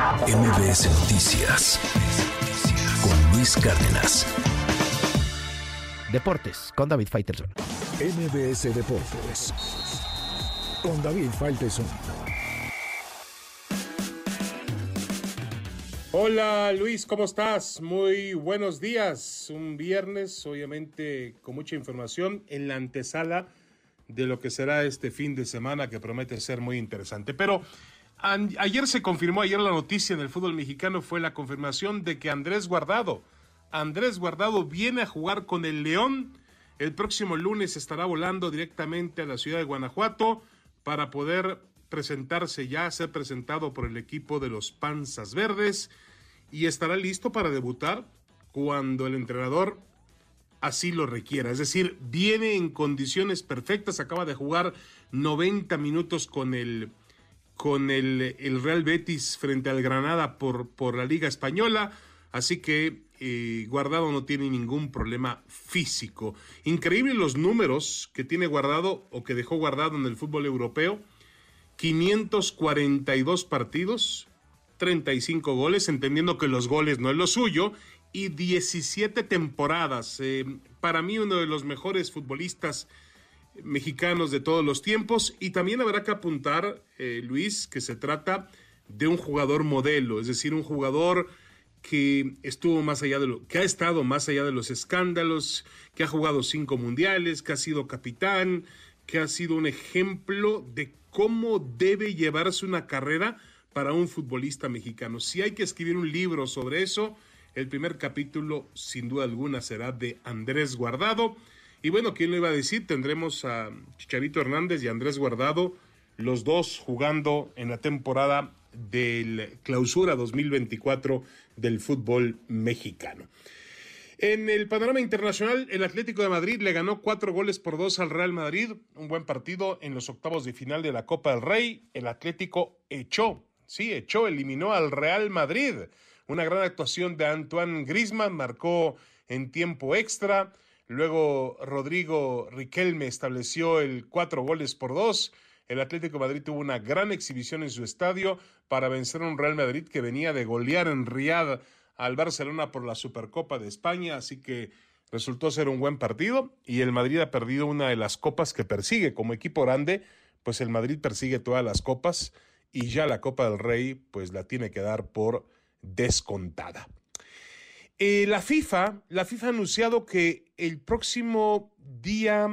MBS Noticias con Luis Cárdenas. Deportes con David Faitelson. MBS Deportes con David Faitelson. Hola Luis, ¿cómo estás? Muy buenos días. Un viernes, obviamente, con mucha información en la antesala de lo que será este fin de semana que promete ser muy interesante. Pero ayer se confirmó, ayer la noticia en el fútbol mexicano fue la confirmación de que Andrés Guardado, Andrés Guardado viene a jugar con el León. El próximo lunes estará volando directamente a la ciudad de Guanajuato para poder presentarse ya, ser presentado por el equipo de los Panzas Verdes y estará listo para debutar cuando el entrenador así lo requiera. Es decir, viene en condiciones perfectas, acaba de jugar 90 minutos con el con el, Real Betis frente al Granada por, por la Liga Española, así que eh, Guardado no tiene ningún problema físico. Increíble los números que tiene Guardado o que dejó Guardado en el fútbol europeo. 542 partidos, 35 goles, entendiendo que los goles no es lo suyo, y 17 temporadas. Eh, para mí uno de los mejores futbolistas mexicanos de todos los tiempos y también habrá que apuntar, eh, Luis, que se trata de un jugador modelo, es decir, un jugador que estuvo más allá de lo que ha estado más allá de los escándalos, que ha jugado cinco mundiales, que ha sido capitán, que ha sido un ejemplo de cómo debe llevarse una carrera para un futbolista mexicano. Si hay que escribir un libro sobre eso, el primer capítulo sin duda alguna será de Andrés Guardado y bueno, ¿quién lo iba a decir? Tendremos a Chicharito Hernández y Andrés Guardado, los dos jugando en la temporada del clausura 2024 del fútbol mexicano. En el panorama internacional, el Atlético de Madrid le ganó cuatro goles por dos al Real Madrid, un buen partido en los octavos de final de la Copa del Rey. El Atlético echó, sí, echó, eliminó al Real Madrid. Una gran actuación de Antoine Grisman, marcó en tiempo extra. Luego Rodrigo Riquelme estableció el cuatro goles por dos. El Atlético Madrid tuvo una gran exhibición en su estadio para vencer a un Real Madrid que venía de golear en Riad al Barcelona por la Supercopa de España, así que resultó ser un buen partido y el Madrid ha perdido una de las copas que persigue como equipo grande, pues el Madrid persigue todas las copas y ya la Copa del Rey pues la tiene que dar por descontada. Eh, la FIFA, la FIFA ha anunciado que el próximo día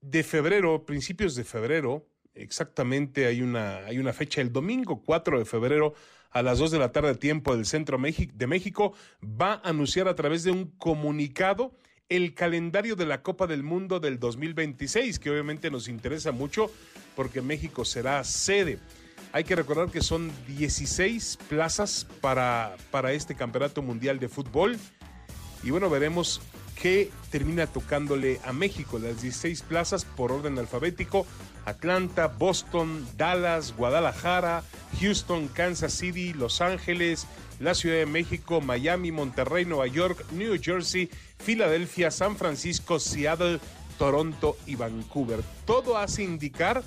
de febrero, principios de febrero, exactamente hay una, hay una fecha, el domingo 4 de febrero a las 2 de la tarde tiempo del centro de México, va a anunciar a través de un comunicado el calendario de la Copa del Mundo del 2026, que obviamente nos interesa mucho porque México será sede. Hay que recordar que son 16 plazas para, para este Campeonato Mundial de Fútbol. Y bueno, veremos qué termina tocándole a México. Las 16 plazas por orden alfabético. Atlanta, Boston, Dallas, Guadalajara, Houston, Kansas City, Los Ángeles, la Ciudad de México, Miami, Monterrey, Nueva York, New Jersey, Filadelfia, San Francisco, Seattle, Toronto y Vancouver. Todo hace indicar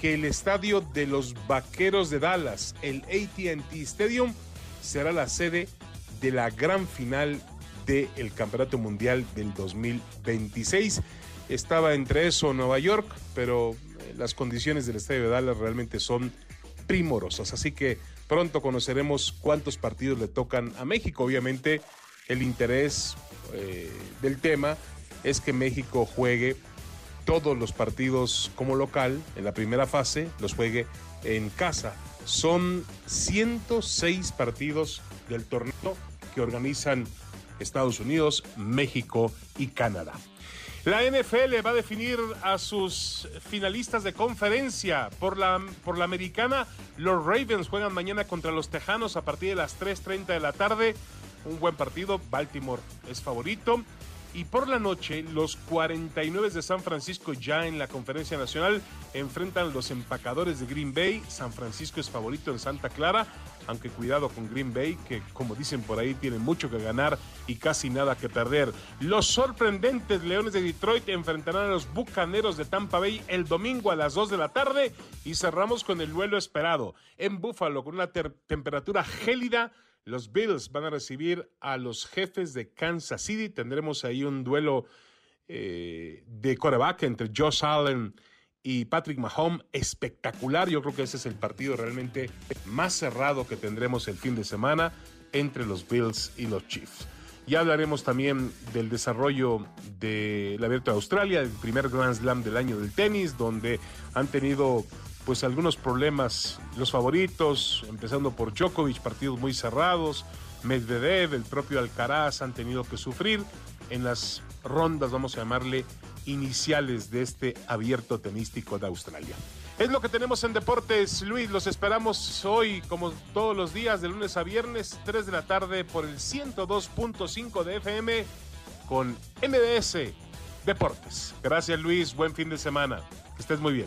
que el estadio de los Vaqueros de Dallas, el ATT Stadium, será la sede de la gran final del Campeonato Mundial del 2026. Estaba entre eso Nueva York, pero eh, las condiciones del estadio de Dallas realmente son primorosas. Así que pronto conoceremos cuántos partidos le tocan a México. Obviamente el interés eh, del tema es que México juegue todos los partidos como local en la primera fase los juegue en casa. Son 106 partidos del torneo que organizan Estados Unidos, México y Canadá. La NFL va a definir a sus finalistas de conferencia. Por la, por la americana, los Ravens juegan mañana contra los Tejanos a partir de las 3.30 de la tarde. Un buen partido. Baltimore es favorito. Y por la noche, los 49 de San Francisco ya en la conferencia nacional enfrentan a los empacadores de Green Bay. San Francisco es favorito en Santa Clara, aunque cuidado con Green Bay, que como dicen por ahí, tiene mucho que ganar y casi nada que perder. Los sorprendentes Leones de Detroit enfrentarán a los Bucaneros de Tampa Bay el domingo a las 2 de la tarde y cerramos con el duelo esperado en Buffalo con una temperatura gélida los Bills van a recibir a los jefes de Kansas City. Tendremos ahí un duelo eh, de coreback entre Josh Allen y Patrick Mahomes espectacular. Yo creo que ese es el partido realmente más cerrado que tendremos el fin de semana entre los Bills y los Chiefs. Ya hablaremos también del desarrollo del Abierto de Australia, el primer Grand Slam del año del tenis, donde han tenido pues algunos problemas, los favoritos, empezando por Djokovic, partidos muy cerrados, Medvedev, el propio Alcaraz han tenido que sufrir en las rondas, vamos a llamarle, iniciales de este abierto tenístico de Australia. Es lo que tenemos en Deportes, Luis. Los esperamos hoy, como todos los días, de lunes a viernes, 3 de la tarde, por el 102.5 de FM con MBS Deportes. Gracias, Luis. Buen fin de semana. Que estés muy bien.